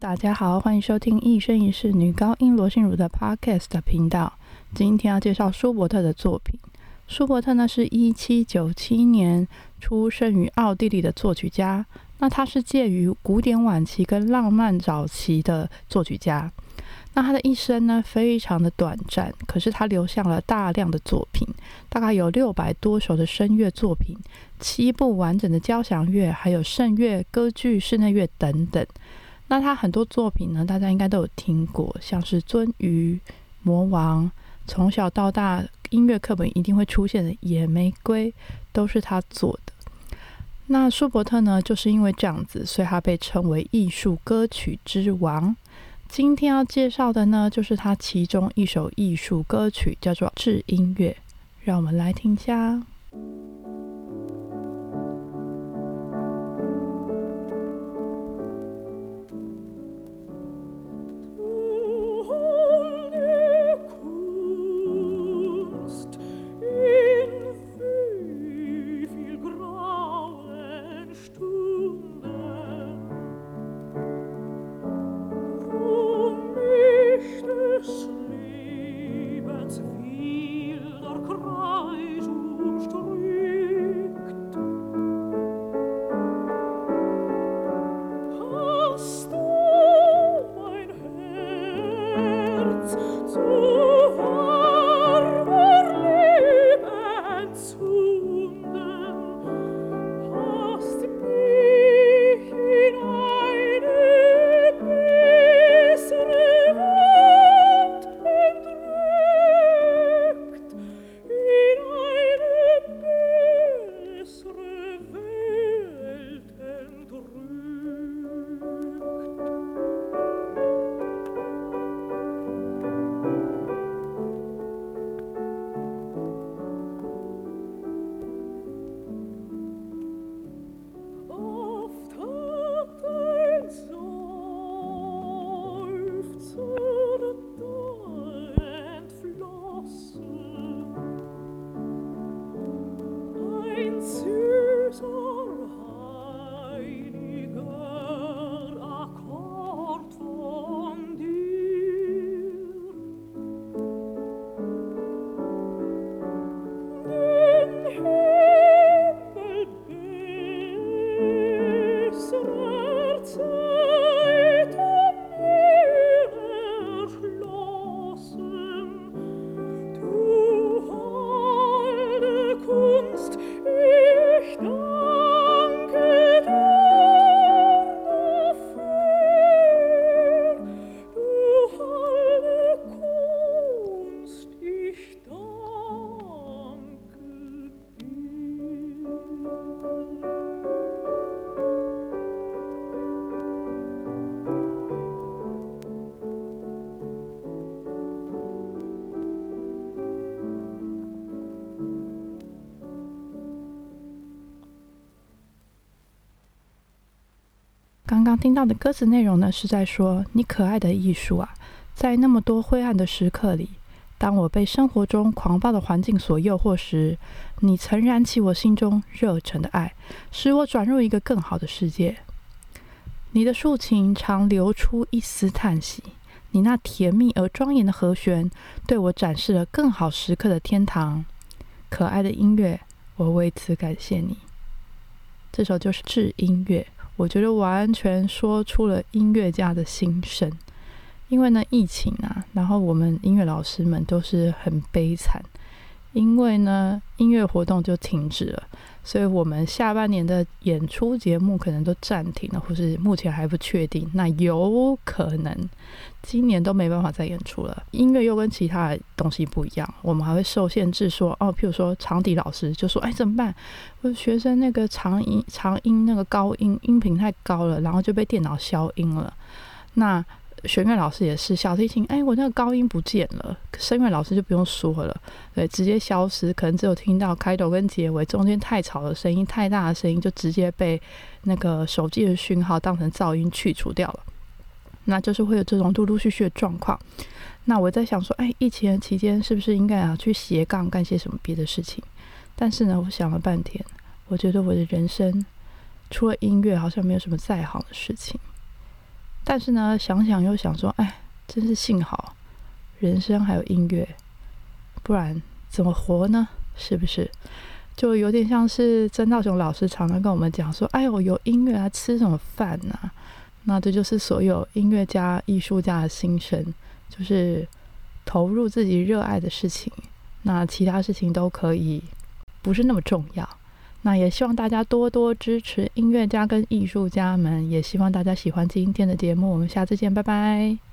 大家好，欢迎收听一生一世女高音罗心如的 Podcast 频道。今天要介绍舒伯特的作品。舒伯特呢是一七九七年出生于奥地利的作曲家。那他是介于古典晚期跟浪漫早期的作曲家。那他的一生呢非常的短暂，可是他留下了大量的作品，大概有六百多首的声乐作品，七部完整的交响乐，还有圣乐、歌剧、室内乐等等。那他很多作品呢，大家应该都有听过，像是《鳟鱼》《魔王》，从小到大音乐课本一定会出现的《野玫瑰》，都是他做的。那舒伯特呢，就是因为这样子，所以他被称为艺术歌曲之王。今天要介绍的呢，就是他其中一首艺术歌曲，叫做《致音乐》，让我们来听一下。祝福。zu. 刚刚听到的歌词内容呢，是在说你可爱的艺术啊，在那么多灰暗的时刻里，当我被生活中狂暴的环境所诱惑时，你曾燃起我心中热忱的爱，使我转入一个更好的世界。你的竖琴常流出一丝叹息，你那甜蜜而庄严的和弦，对我展示了更好时刻的天堂。可爱的音乐，我为此感谢你。这首就是致音乐。我觉得完全说出了音乐家的心声，因为呢，疫情啊，然后我们音乐老师们都是很悲惨，因为呢，音乐活动就停止了。所以我们下半年的演出节目可能都暂停了，或是目前还不确定。那有可能今年都没办法再演出了。音乐又跟其他的东西不一样，我们还会受限制。说哦，譬如说长笛老师就说：“哎，怎么办？我学生那个长音、长音那个高音音频太高了，然后就被电脑消音了。”那弦乐老师也是，小提琴，哎，我那个高音不见了。声乐老师就不用说了，对，直接消失，可能只有听到开头跟结尾，中间太吵的声音、太大的声音，就直接被那个手机的讯号当成噪音去除掉了。那就是会有这种陆陆续续的状况。那我在想说，哎，疫情期间是不是应该要去斜杠干些什么别的事情？但是呢，我想了半天，我觉得我的人生除了音乐，好像没有什么再好的事情。但是呢，想想又想说，哎，真是幸好人生还有音乐，不然怎么活呢？是不是？就有点像是曾道雄老师常常跟我们讲说，哎呦，有音乐啊，吃什么饭呢？那这就是所有音乐家、艺术家的心声，就是投入自己热爱的事情，那其他事情都可以不是那么重要。那也希望大家多多支持音乐家跟艺术家们，也希望大家喜欢今天的节目。我们下次见，拜拜。